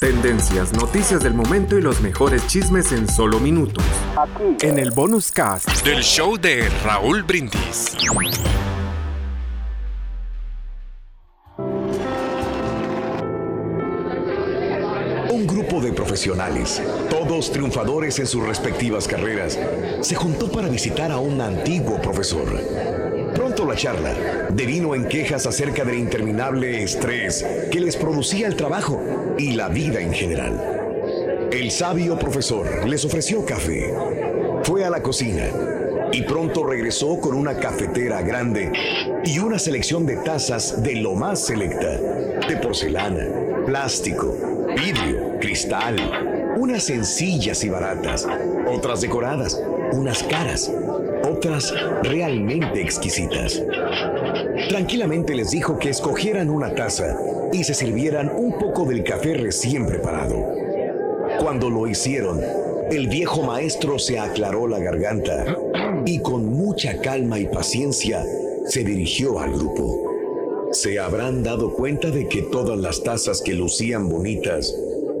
Tendencias, noticias del momento y los mejores chismes en solo minutos. Aquí. En el bonus cast del show de Raúl Brindis. Un grupo de profesionales, todos triunfadores en sus respectivas carreras, se juntó para visitar a un antiguo profesor. La charla devino en quejas acerca del interminable estrés que les producía el trabajo y la vida en general. El sabio profesor les ofreció café. Fue a la cocina y pronto regresó con una cafetera grande y una selección de tazas de lo más selecta, de porcelana, plástico, vidrio, cristal, unas sencillas y baratas, otras decoradas, unas caras, otras realmente exquisitas. Tranquilamente les dijo que escogieran una taza y se sirvieran un poco del café recién preparado. Cuando lo hicieron, el viejo maestro se aclaró la garganta y con mucha calma y paciencia se dirigió al grupo se habrán dado cuenta de que todas las tazas que lucían bonitas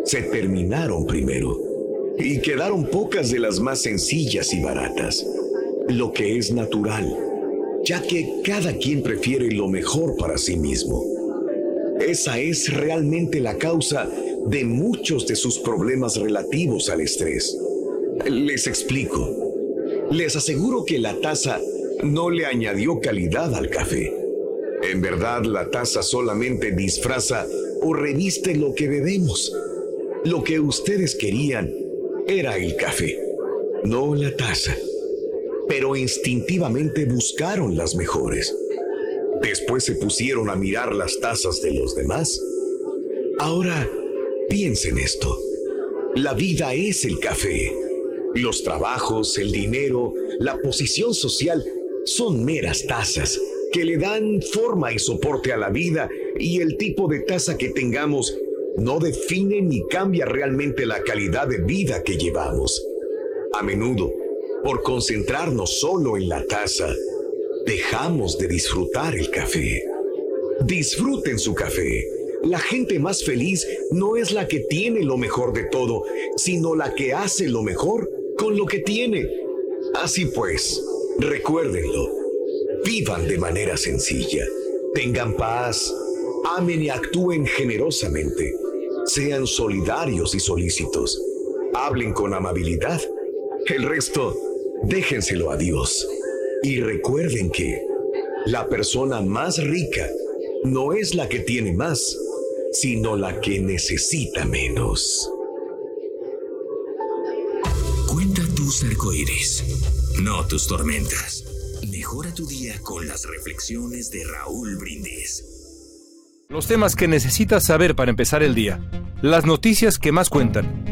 se terminaron primero y quedaron pocas de las más sencillas y baratas, lo que es natural, ya que cada quien prefiere lo mejor para sí mismo. Esa es realmente la causa de muchos de sus problemas relativos al estrés. Les explico. Les aseguro que la taza no le añadió calidad al café en verdad, la taza solamente disfraza o reviste lo que bebemos. Lo que ustedes querían era el café, no la taza. Pero instintivamente buscaron las mejores. Después se pusieron a mirar las tazas de los demás. Ahora, piensen esto. La vida es el café. Los trabajos, el dinero, la posición social son meras tazas que le dan forma y soporte a la vida y el tipo de taza que tengamos no define ni cambia realmente la calidad de vida que llevamos. A menudo, por concentrarnos solo en la taza, dejamos de disfrutar el café. Disfruten su café. La gente más feliz no es la que tiene lo mejor de todo, sino la que hace lo mejor con lo que tiene. Así pues, recuérdenlo Vivan de manera sencilla, tengan paz, amen y actúen generosamente, sean solidarios y solícitos, hablen con amabilidad. El resto, déjenselo a Dios. Y recuerden que la persona más rica no es la que tiene más, sino la que necesita menos. Cuenta tus arcoíris, no tus tormentas. Mejora tu día con las reflexiones de Raúl Brindis. Los temas que necesitas saber para empezar el día. Las noticias que más cuentan.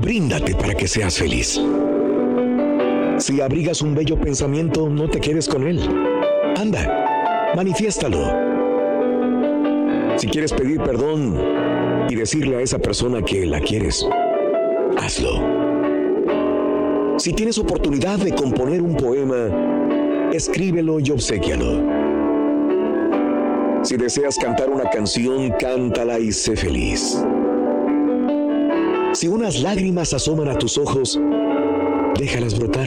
Bríndate para que seas feliz. Si abrigas un bello pensamiento, no te quedes con él. Anda manifiéstalo. Si quieres pedir perdón y decirle a esa persona que la quieres, hazlo. Si tienes oportunidad de componer un poema, escríbelo y obsequialo. Si deseas cantar una canción, cántala y sé feliz. Si unas lágrimas asoman a tus ojos, déjalas brotar.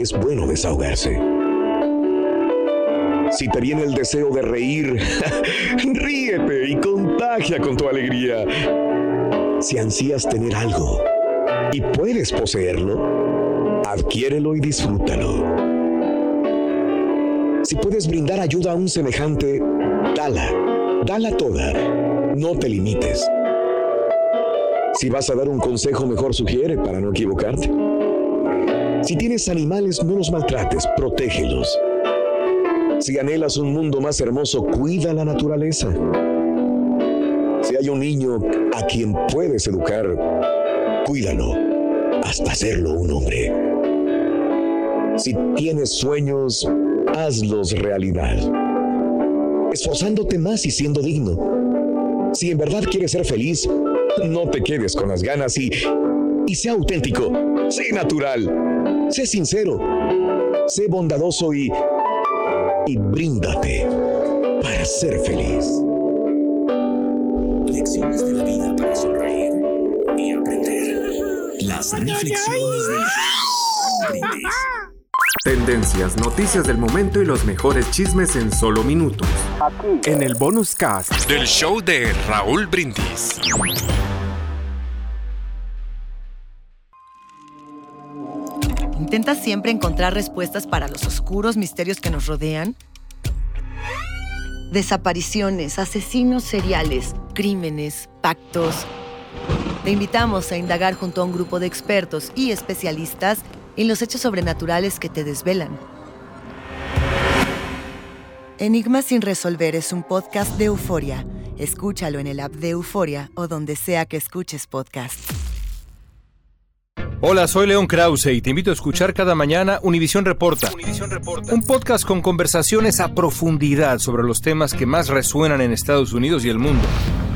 Es bueno desahogarse. Si te viene el deseo de reír, ríete y contagia con tu alegría. Si ansías tener algo y puedes poseerlo, adquiérelo y disfrútalo. Si puedes brindar ayuda a un semejante, dala, dala toda, no te limites. Si vas a dar un consejo, mejor sugiere para no equivocarte. Si tienes animales, no los maltrates, protégelos. Si anhelas un mundo más hermoso, cuida la naturaleza. Si hay un niño a quien puedes educar, cuídalo hasta hacerlo un hombre. Si tienes sueños, hazlos realidad. Esforzándote más y siendo digno. Si en verdad quieres ser feliz, no te quedes con las ganas y, y sé auténtico, sé natural, sé sincero, sé bondadoso y y bríndate para ser feliz. Lecciones de la vida para sonreír y aprender. Las reflexiones de Brindis. Tendencias, noticias del momento y los mejores chismes en solo minutos. En el bonus cast Del show de Raúl Brindis. ¿Intentas siempre encontrar respuestas para los oscuros misterios que nos rodean? Desapariciones, asesinos seriales, crímenes, pactos. Te invitamos a indagar junto a un grupo de expertos y especialistas en los hechos sobrenaturales que te desvelan. Enigma sin resolver es un podcast de euforia. Escúchalo en el app de Euforia o donde sea que escuches podcast. Hola, soy León Krause y te invito a escuchar cada mañana Univisión Reporta. Un podcast con conversaciones a profundidad sobre los temas que más resuenan en Estados Unidos y el mundo.